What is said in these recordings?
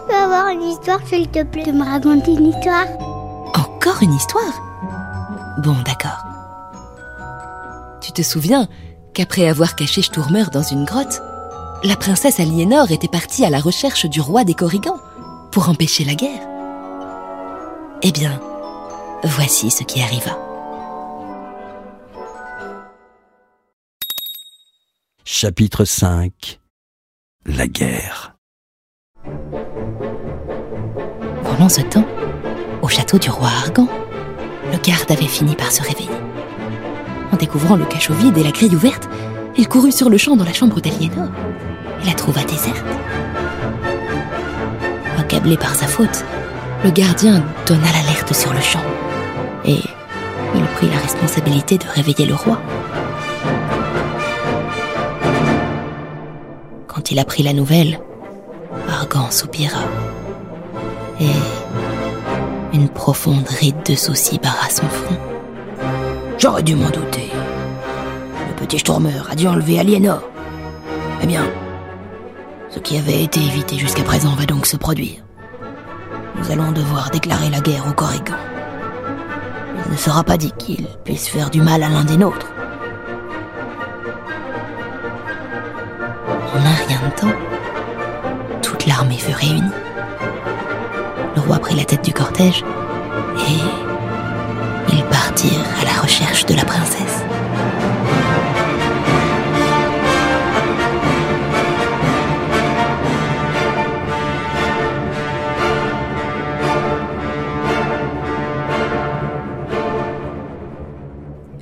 Je peux avoir une histoire, s'il te plaît, de me raconter une histoire? Encore une histoire? Bon, d'accord. Tu te souviens qu'après avoir caché Sturmer dans une grotte, la princesse Aliénor était partie à la recherche du roi des Corrigans pour empêcher la guerre? Eh bien, voici ce qui arriva. Chapitre 5 La guerre. Pendant ce temps, au château du roi Argan, le garde avait fini par se réveiller. En découvrant le cachot vide et la grille ouverte, il courut sur le champ dans la chambre d'Aliénor et la trouva déserte. Accablé par sa faute, le gardien donna l'alerte sur le champ et il prit la responsabilité de réveiller le roi. Quand il apprit la nouvelle, Argan soupira et une profonde ride de soucis barra son front. J'aurais dû m'en douter. Le petit Stormer a dû enlever Aliénor. Eh bien, ce qui avait été évité jusqu'à présent va donc se produire. Nous allons devoir déclarer la guerre aux Corrigans. Il ne sera pas dit qu'ils puissent faire du mal à l'un des nôtres. En un rien de temps, toute l'armée fut réunie. Le roi prit la tête du cortège et ils partirent à la recherche de la princesse.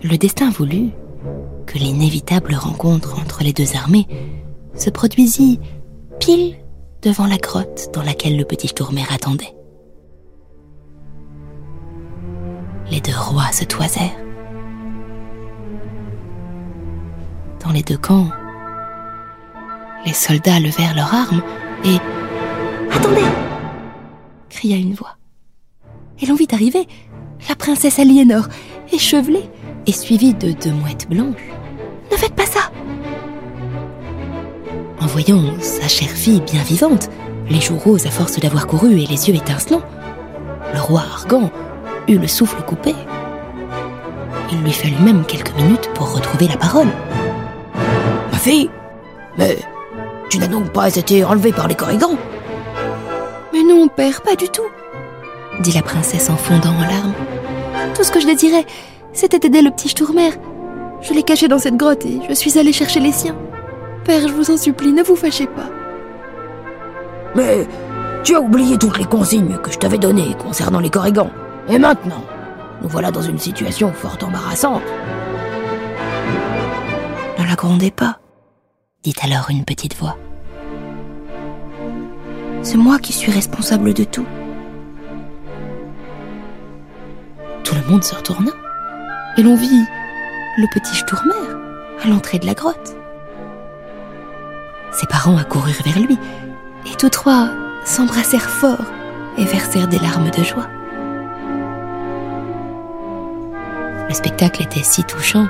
Le destin voulut que l'inévitable rencontre entre les deux armées se produisit pile devant la grotte dans laquelle le petit Tourmer attendait. Les deux rois se toisèrent. Dans les deux camps, les soldats levèrent leurs armes et... Attendez cria une voix. Et l'on vit arriver la princesse Aliénor, échevelée et suivie de deux mouettes blanches. Ne faites pas ça En voyant sa chère fille bien vivante, les joues roses à force d'avoir couru et les yeux étincelants, le roi Argan eut le souffle coupé. Il lui fallut même quelques minutes pour retrouver la parole. Ma fille Mais tu n'as donc pas été enlevée par les Corrigans Mais non, père, pas du tout, dit la princesse en fondant en larmes. Tout ce que je désirais, c'était aider le petit Sturmer. Je l'ai caché dans cette grotte et je suis allée chercher les siens. Père, je vous en supplie, ne vous fâchez pas. Mais tu as oublié toutes les consignes que je t'avais données concernant les Corrigans. Et maintenant, nous voilà dans une situation fort embarrassante. Ne la grondez pas, dit alors une petite voix. C'est moi qui suis responsable de tout. Tout le monde se retourna et l'on vit le petit Sturmer à l'entrée de la grotte. Ses parents accoururent vers lui et tous trois s'embrassèrent fort et versèrent des larmes de joie. Le spectacle était si touchant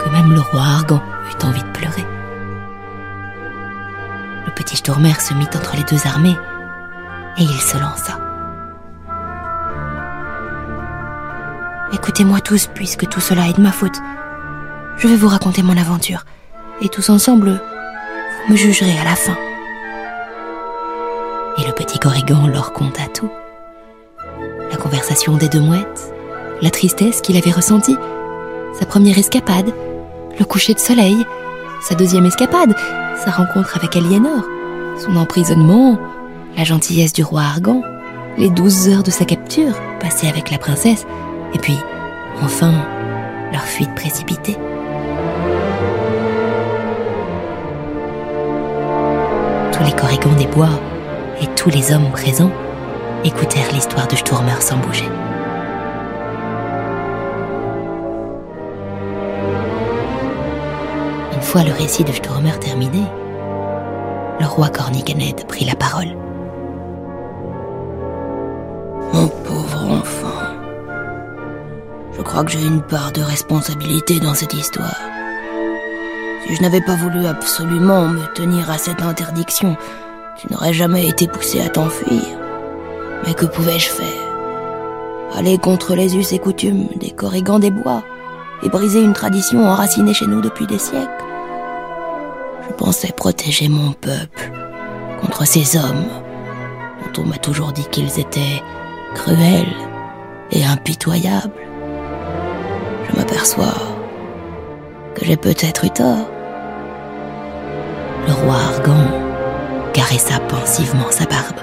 que même le roi Argan eut envie de pleurer. Le petit Sturmer se mit entre les deux armées et il se lança. Écoutez-moi tous, puisque tout cela est de ma faute. Je vais vous raconter mon aventure, et tous ensemble, vous me jugerez à la fin. Et le petit Corrigan leur conta tout. La conversation des deux mouettes, la tristesse qu'il avait ressentie, sa première escapade, le coucher de soleil, sa deuxième escapade, sa rencontre avec Aliénor, son emprisonnement, la gentillesse du roi Argan, les douze heures de sa capture passées avec la princesse, et puis, enfin, leur fuite précipitée. Tous les corrigans des bois et tous les hommes présents écoutèrent l'histoire de Sturmer sans bouger. Une fois le récit de Sturmer terminé, le roi Corniganed prit la parole. Mon pauvre enfant, je crois que j'ai une part de responsabilité dans cette histoire. Si je n'avais pas voulu absolument me tenir à cette interdiction, tu n'aurais jamais été poussé à t'enfuir. Mais que pouvais-je faire? Aller contre les us et coutumes des corrigans des bois et briser une tradition enracinée chez nous depuis des siècles. Je pensais protéger mon peuple contre ces hommes dont on m'a toujours dit qu'ils étaient cruels et impitoyables. Je m'aperçois que j'ai peut-être eu tort. Le roi Argan caressa pensivement sa barbe.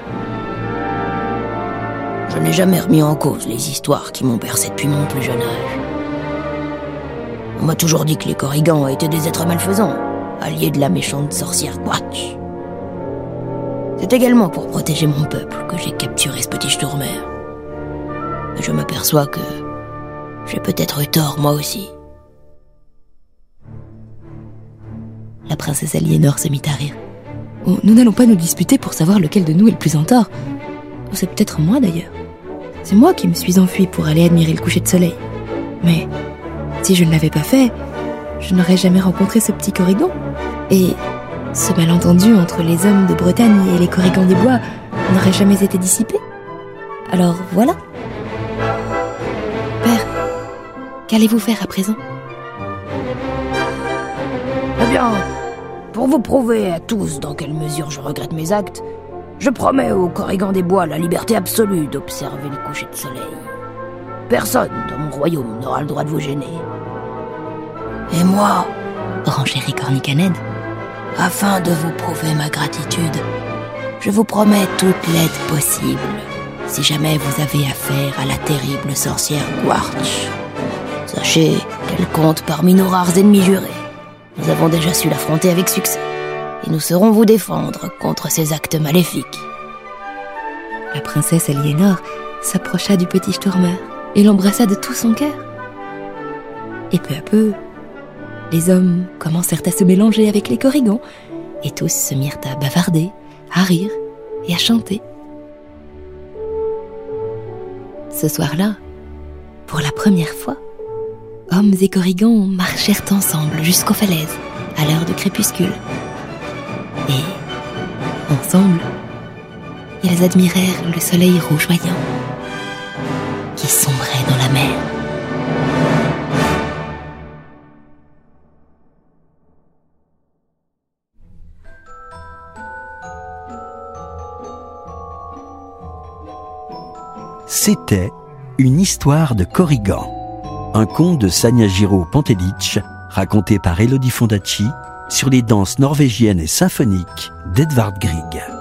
Je n'ai jamais remis en cause les histoires qui m'ont bercé depuis mon plus jeune âge. On m'a toujours dit que les Corrigans étaient des êtres malfaisants, alliés de la méchante sorcière Quatch. C'est également pour protéger mon peuple que j'ai capturé ce petit Sturmer. Je m'aperçois que j'ai peut-être eu tort moi aussi. La princesse Aliénor se mit à rire. Oh, nous n'allons pas nous disputer pour savoir lequel de nous est le plus en tort. C'est peut-être moi d'ailleurs. C'est moi qui me suis enfuie pour aller admirer le coucher de soleil. Mais si je ne l'avais pas fait, je n'aurais jamais rencontré ce petit Corrigan. Et ce malentendu entre les hommes de Bretagne et les Corrigans des Bois n'aurait jamais été dissipé. Alors voilà. Père, qu'allez-vous faire à présent? Eh bien, pour vous prouver à tous dans quelle mesure je regrette mes actes, je promets aux Corrigans des Bois la liberté absolue d'observer le coucher de soleil. Personne dans mon royaume n'aura le droit de vous gêner. Et moi, renchérit Cornicaned, afin de vous prouver ma gratitude, je vous promets toute l'aide possible si jamais vous avez affaire à la terrible sorcière Quarch. Sachez qu'elle compte parmi nos rares ennemis jurés. Nous avons déjà su l'affronter avec succès, et nous saurons vous défendre contre ses actes maléfiques. La princesse Aliénor s'approcha du petit Sturmer et l'embrassa de tout son cœur. Et peu à peu, les hommes commencèrent à se mélanger avec les corrigans, et tous se mirent à bavarder, à rire et à chanter. Ce soir-là, pour la première fois, hommes et corrigans marchèrent ensemble jusqu'aux falaises, à l'heure du crépuscule. Et, ensemble, ils admirèrent le soleil rougeoyant sombrait dans la mer. C'était une histoire de Corrigan, un conte de Sanyajiro Pantelic raconté par Elodie Fondacci sur les danses norvégiennes et symphoniques d'Edvard Grieg.